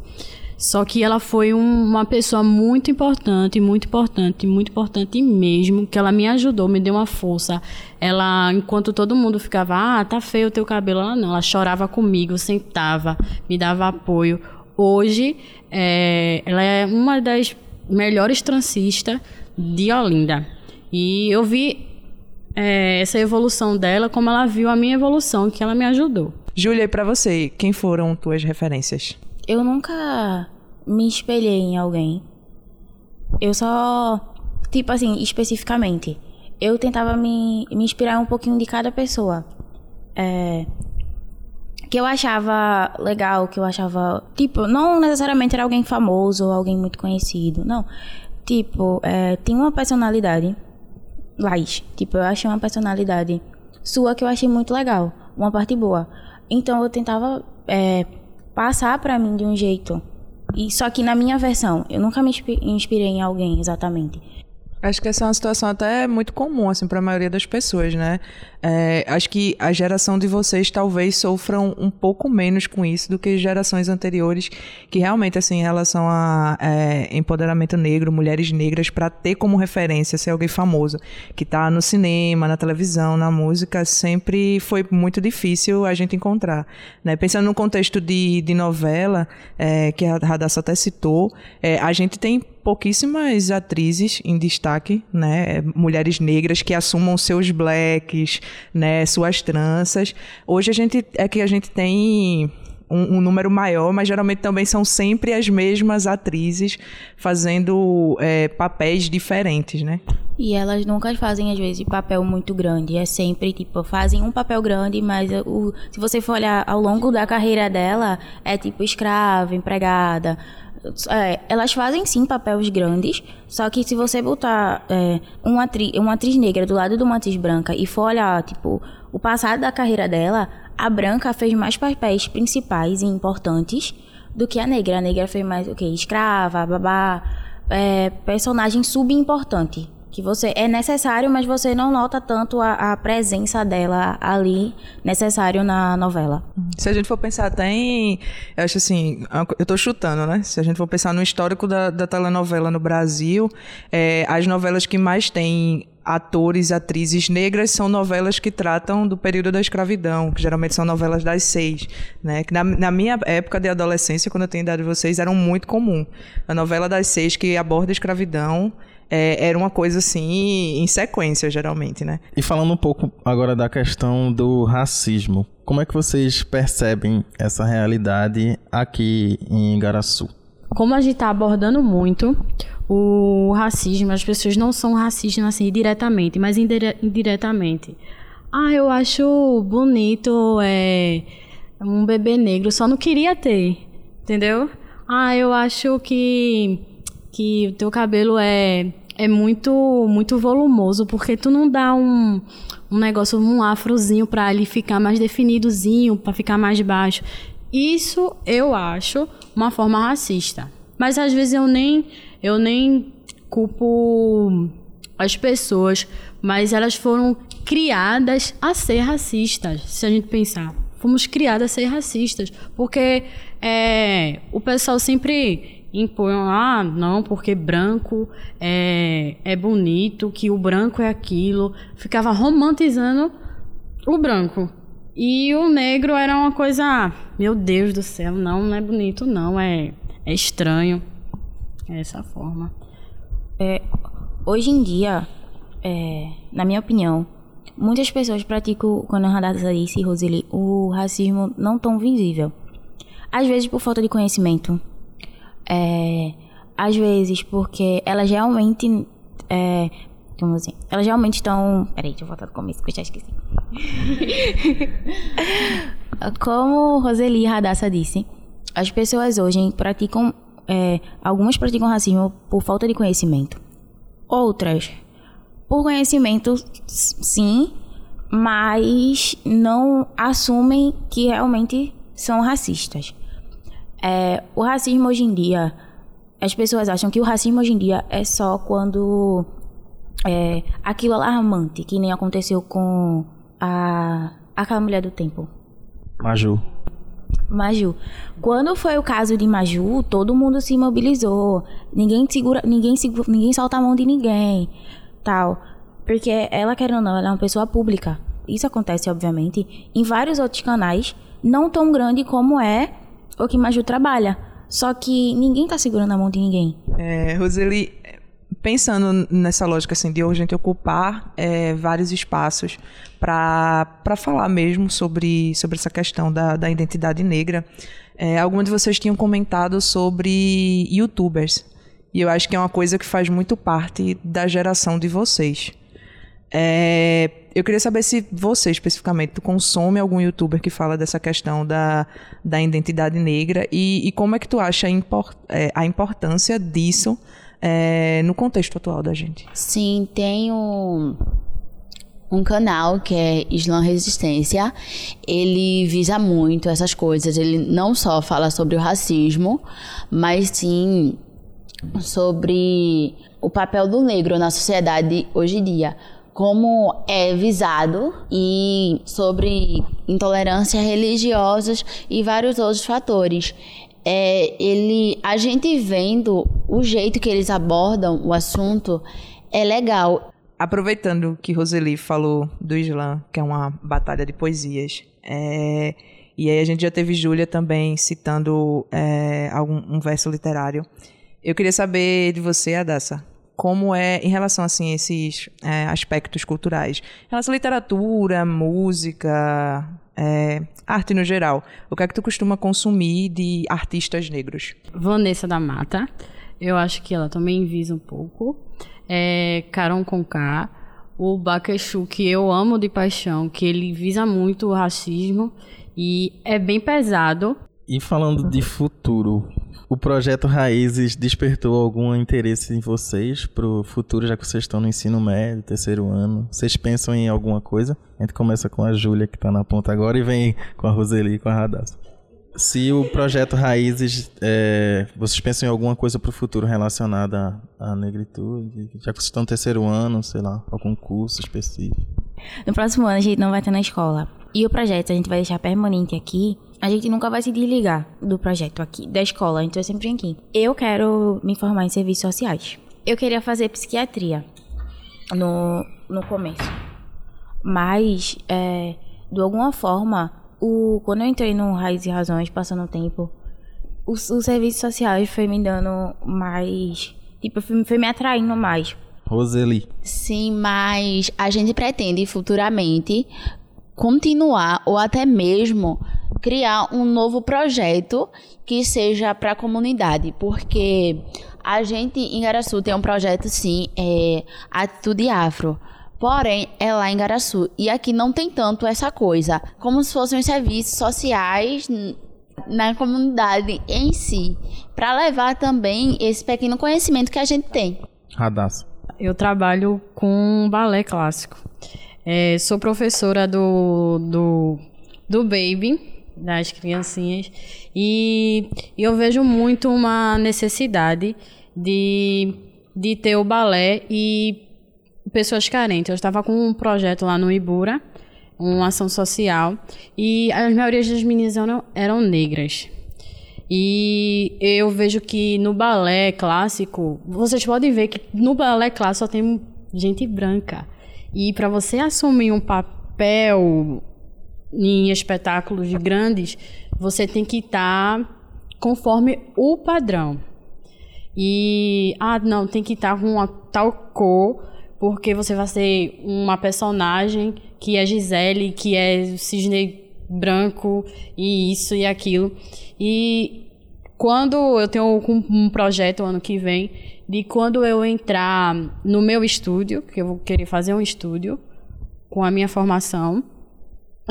Speaker 5: Só que ela foi um, uma pessoa muito importante, muito importante, muito importante mesmo, que ela me ajudou, me deu uma força. Ela, enquanto todo mundo ficava, ah, tá feio o teu cabelo, ela não, ela chorava comigo, sentava, me dava apoio. Hoje, é, ela é uma das melhores trancistas de Olinda. E eu vi é, essa evolução dela, como ela viu a minha evolução, que ela me ajudou.
Speaker 1: Júlia, e para você, quem foram tuas referências?
Speaker 6: Eu nunca me espelhei em alguém. Eu só, tipo assim, especificamente, eu tentava me, me inspirar um pouquinho de cada pessoa. É, que eu achava legal, que eu achava. Tipo, não necessariamente era alguém famoso ou alguém muito conhecido, não. Tipo, é, tem uma personalidade. Laís. Tipo, eu achei uma personalidade sua que eu achei muito legal. Uma parte boa. Então eu tentava é, passar para mim de um jeito e só que na minha versão, eu nunca me inspirei em alguém exatamente.
Speaker 1: Acho que essa é uma situação até muito comum, assim, para a maioria das pessoas, né? É, acho que a geração de vocês talvez sofram um pouco menos com isso do que gerações anteriores, que realmente, assim, em relação a é, empoderamento negro, mulheres negras, para ter como referência ser alguém famoso, que está no cinema, na televisão, na música, sempre foi muito difícil a gente encontrar. Né? Pensando no contexto de, de novela, é, que a Radassa até citou, é, a gente tem pouquíssimas atrizes em destaque, né? Mulheres negras que assumam seus blacks, né? Suas tranças. Hoje a gente é que a gente tem um, um, número maior, mas geralmente também são sempre as mesmas atrizes fazendo é, papéis diferentes, né?
Speaker 6: E elas nunca fazem, às vezes, papel muito grande. É sempre, tipo, fazem um papel grande, mas o, se você for olhar ao longo da carreira dela, é tipo escrava, empregada é, elas fazem sim papéis grandes, só que se você botar é, uma, atriz, uma atriz negra do lado de uma atriz branca e for olhar, tipo, o passado da carreira dela, a branca fez mais papéis principais e importantes do que a negra. A negra fez mais, o okay, Escrava, babá, é, personagem subimportante que você é necessário, mas você não nota tanto a, a, presença dela ali necessário na novela.
Speaker 1: Se a gente for pensar até em, eu acho assim, eu estou chutando, né? Se a gente for pensar no histórico da, da telenovela no Brasil, é, as novelas que mais têm atores atrizes negras são novelas que tratam do período da escravidão, que geralmente são novelas das seis, né? Que na, na minha época de adolescência, quando eu tenho idade de vocês, eram muito comum. A novela das seis que aborda a escravidão é, era uma coisa assim em sequência, geralmente, né?
Speaker 2: E falando um pouco agora da questão do racismo, como é que vocês percebem essa realidade aqui em Igaraçu?
Speaker 5: Como a gente está abordando muito o racismo, as pessoas não são racistas assim diretamente, mas indire indiretamente. Ah, eu acho bonito é, um bebê negro, só não queria ter, entendeu? Ah, eu acho que que o teu cabelo é é muito muito volumoso, porque tu não dá um, um negócio, um afrozinho para ele ficar mais definidozinho, para ficar mais baixo. Isso eu acho uma forma racista. Mas às vezes eu nem eu nem culpo as pessoas, mas elas foram criadas a ser racistas, se a gente pensar. Fomos criadas a ser racistas, porque é, o pessoal sempre impõem, ah, não, porque branco é, é bonito, que o branco é aquilo. Ficava romantizando o branco. E o negro era uma coisa, ah, meu Deus do céu, não, não é bonito, não, é, é estranho. É essa forma.
Speaker 6: É, hoje em dia, é, na minha opinião, muitas pessoas praticam, quando a Radassa disse, Roseli, o racismo não tão visível. Às vezes por falta de conhecimento. É, às vezes porque elas realmente. É, como assim? Elas realmente estão. Peraí, deixa eu voltar do começo, que eu já esqueci. como Roseli Radassa disse, as pessoas hoje praticam. É, algumas praticam racismo por falta de conhecimento. Outras, por conhecimento, sim, mas não assumem que realmente são racistas. É, o racismo hoje em dia, as pessoas acham que o racismo hoje em dia é só quando é, aquilo alarmante, que nem aconteceu com a, aquela mulher do tempo.
Speaker 2: Maju.
Speaker 6: Maju. Quando foi o caso de Maju, todo mundo se mobilizou. Ninguém segura, ninguém segura, ninguém solta a mão de ninguém, tal. Porque ela, querendo ou não, ela é uma pessoa pública. Isso acontece, obviamente, em vários outros canais, não tão grande como é o que Maju trabalha. Só que ninguém tá segurando a mão de ninguém.
Speaker 1: É, Roseli, pensando nessa lógica assim, de a gente ocupar é, vários espaços para falar mesmo sobre, sobre essa questão da, da identidade negra, é, alguns de vocês tinham comentado sobre youtubers. E eu acho que é uma coisa que faz muito parte da geração de vocês. É, eu queria saber se você, especificamente, consome algum youtuber que fala dessa questão da, da identidade negra e, e como é que tu acha a, import, é, a importância disso é, no contexto atual da gente.
Speaker 7: Sim, tem um, um canal que é Islã Resistência. Ele visa muito essas coisas. Ele não só fala sobre o racismo, mas sim sobre o papel do negro na sociedade hoje em dia como é visado e sobre intolerância religiosas e vários outros fatores. É, ele, a gente vendo o jeito que eles abordam o assunto é legal.
Speaker 1: Aproveitando que Roseli falou do Islã, que é uma batalha de poesias, é, e aí a gente já teve Júlia também citando é, algum um verso literário. Eu queria saber de você, Adassa, como é em relação assim a esses é, aspectos culturais, em relação à literatura, música, é, arte no geral. O que é que tu costuma consumir de artistas negros?
Speaker 5: Vanessa da Mata, eu acho que ela também visa um pouco. É, Caron Conká, o Baquechu, que eu amo de paixão, que ele visa muito o racismo e é bem pesado.
Speaker 2: E falando de futuro, o projeto Raízes despertou algum interesse em vocês para o futuro, já que vocês estão no ensino médio, terceiro ano? Vocês pensam em alguma coisa? A gente começa com a Júlia, que está na ponta agora, e vem com a Roseli e com a Radassa. Se o projeto Raízes, é, vocês pensam em alguma coisa para o futuro relacionada à negritude, já que vocês estão no terceiro ano, sei lá, algum curso específico?
Speaker 6: No próximo ano a gente não vai estar na escola. E o projeto a gente vai deixar permanente aqui a gente nunca vai se desligar do projeto aqui, da escola, então eu sempre aqui. Eu quero me formar em serviços sociais. Eu queria fazer psiquiatria no, no começo. Mas, é, de alguma forma, o, quando eu entrei no Raiz e Razões, passando o tempo, os, os serviços sociais foi me dando mais. Tipo, foi, foi me atraindo mais.
Speaker 2: Roseli.
Speaker 7: Sim, mas a gente pretende futuramente continuar ou até mesmo criar um novo projeto que seja para a comunidade, porque a gente em Garaçu tem um projeto sim, é Atitude Afro. Porém, é lá em Garaçu. E aqui não tem tanto essa coisa. Como se fossem os serviços sociais na comunidade em si. Para levar também esse pequeno conhecimento que a gente tem.
Speaker 2: Radassa.
Speaker 5: Eu trabalho com balé clássico. É, sou professora do, do, do Baby, das criancinhas. E, eu vejo muito uma necessidade de, de ter o balé e pessoas carentes. Eu estava com um projeto lá no Ibura, uma ação social, e a maioria das meninas eram, eram negras. E eu vejo que no balé clássico, vocês podem ver que no balé clássico só tem gente branca. E para você assumir um papel em espetáculos grandes, você tem que estar tá conforme o padrão. E, ah, não, tem que estar tá com tal cor, porque você vai ser uma personagem que é Gisele, que é cisne branco e isso e aquilo. E quando eu tenho um projeto ano que vem de quando eu entrar no meu estúdio, que eu vou querer fazer um estúdio com a minha formação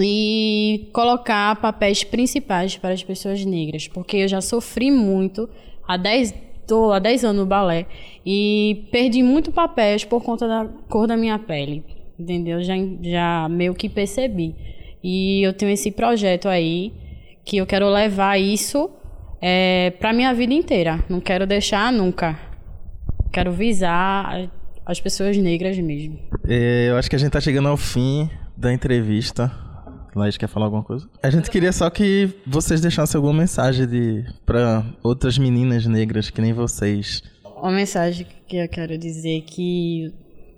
Speaker 5: e colocar papéis principais para as pessoas negras, porque eu já sofri muito há 10 tô há 10 anos no balé e perdi muito papéis por conta da cor da minha pele, entendeu? Já já meio que percebi. E eu tenho esse projeto aí que eu quero levar isso é, para minha vida inteira. Não quero deixar nunca. Quero visar as pessoas negras mesmo.
Speaker 2: É, eu acho que a gente tá chegando ao fim da entrevista. Laís quer falar alguma coisa? A gente queria só que vocês deixassem alguma mensagem de para outras meninas negras que nem vocês.
Speaker 5: Uma mensagem que eu quero dizer é que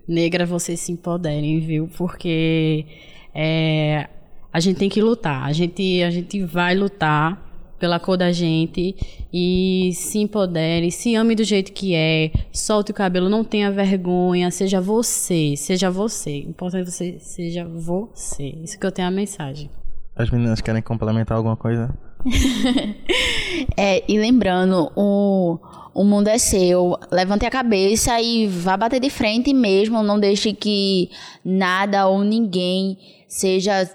Speaker 5: negra vocês se empoderem, viu? Porque é, a gente tem que lutar. A gente, a gente vai lutar pela cor da gente e se empodere, se ame do jeito que é, solte o cabelo, não tenha vergonha, seja você, seja você. Importante você seja você. Isso que eu tenho a mensagem.
Speaker 2: As meninas querem complementar alguma coisa?
Speaker 8: é, e lembrando, o, o mundo é seu. Levante a cabeça e vá bater de frente mesmo. Não deixe que nada ou ninguém seja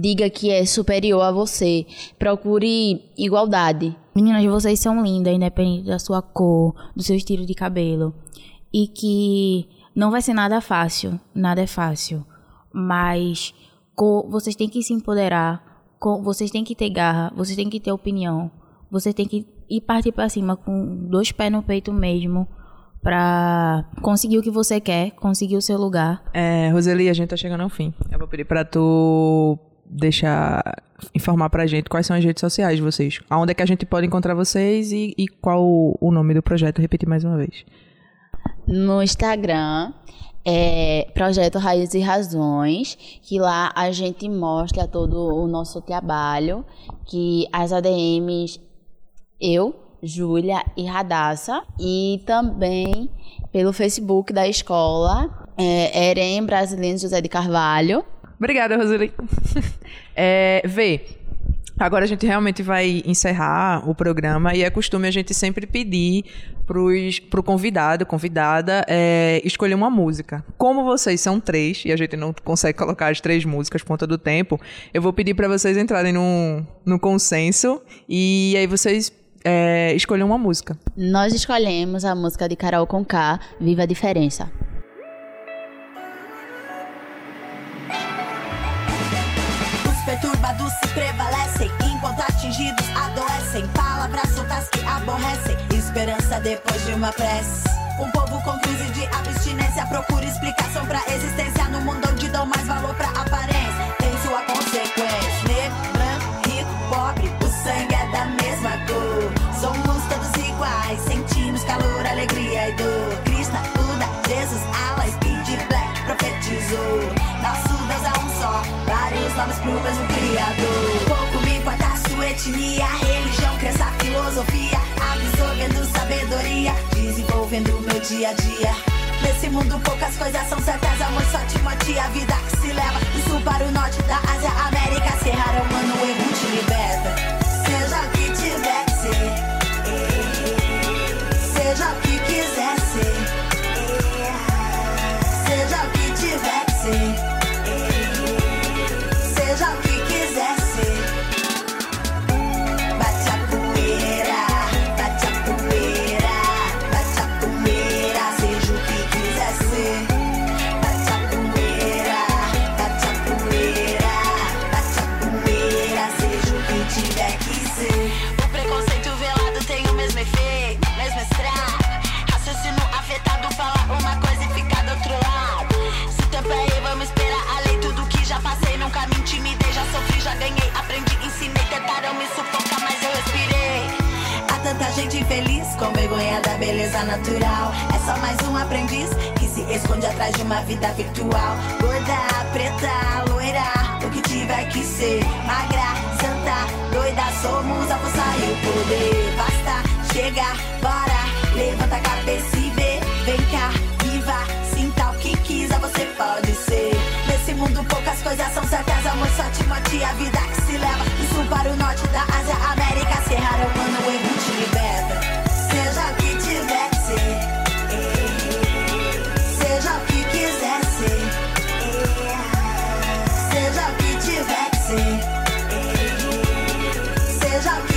Speaker 8: diga que é superior a você. Procure igualdade.
Speaker 6: Meninas, vocês são lindas, independente da sua cor, do seu estilo de cabelo. E que não vai ser nada fácil. Nada é fácil. Mas vocês têm que se empoderar. Vocês têm que ter garra. Vocês têm que ter opinião. Vocês têm que ir partir para cima com dois pés no peito mesmo pra conseguir o que você quer, conseguir o seu lugar.
Speaker 1: É, Roseli, a gente tá chegando ao fim. Eu vou pedir pra tu deixar informar pra gente quais são as redes sociais de vocês. Aonde é que a gente pode encontrar vocês e, e qual o nome do projeto? Repetir mais uma vez.
Speaker 8: No Instagram é Projeto Raízes e Razões, que lá a gente mostra todo o nosso trabalho, que as ADMs, eu, Júlia e Radassa, e também pelo Facebook da escola, é, Erem Brasileiro José de Carvalho,
Speaker 1: Obrigada, Roseli. é, Vê, agora a gente realmente vai encerrar o programa e é costume a gente sempre pedir para o convidado, convidada, é, escolher uma música. Como vocês são três e a gente não consegue colocar as três músicas por conta do tempo, eu vou pedir para vocês entrarem no, no consenso e aí vocês é, escolham uma música.
Speaker 8: Nós escolhemos a música de Carol Conká, Viva a Diferença. Prevalecem, enquanto atingidos adoecem. Palavras soltas que aborrecem, esperança depois de uma prece. Um povo com crise de abstinência procura explicação pra existência no mundo onde dão mais valor pra aparência. Tem sua consequência. Pouco me importa sua etnia, religião, crença, filosofia. Absorvendo sabedoria, desenvolvendo meu dia a dia. Nesse mundo poucas coisas são certas, amor te mante a vida que se leva do sul para o norte, da Ásia, América, Serra, humano, o erro te liberta. Seja o que tiver que ser, seja o que feliz com vergonha da beleza natural. É só mais um aprendiz que se esconde atrás de uma vida virtual. Gorda, preta, loira, o que tiver que ser. Magra, santa, doida, somos a força e o poder. Basta chegar, bora, levanta a cabeça e vê. Vem cá, viva, sinta o que quiser. Nesse mundo poucas coisas são certas. Amor, só te mate, a vida que se leva. Do sul para o norte, da Ásia, América Serra, mano o erro te liberta. Seja o que tiver que ser Seja o que quiser ser Seja o que tiver que ser Seja o que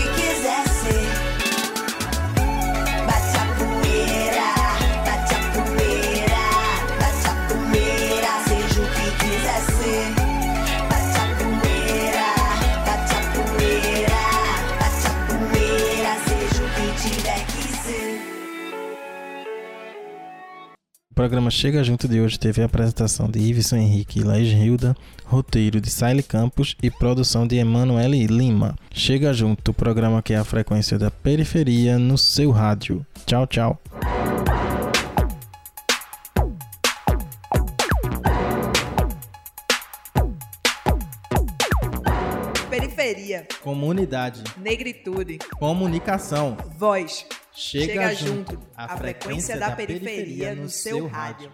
Speaker 2: O programa Chega Junto de hoje teve a apresentação de Iveson Henrique e Laís Hilda, roteiro de Saile Campos e produção de Emanuele Lima. Chega Junto, o programa que é a frequência da periferia no seu rádio. Tchau, tchau.
Speaker 1: Periferia,
Speaker 2: Comunidade,
Speaker 1: negritude,
Speaker 2: comunicação.
Speaker 1: voz.
Speaker 2: Chega,
Speaker 1: Chega
Speaker 2: junto,
Speaker 1: junto, a frequência da periferia no seu rádio.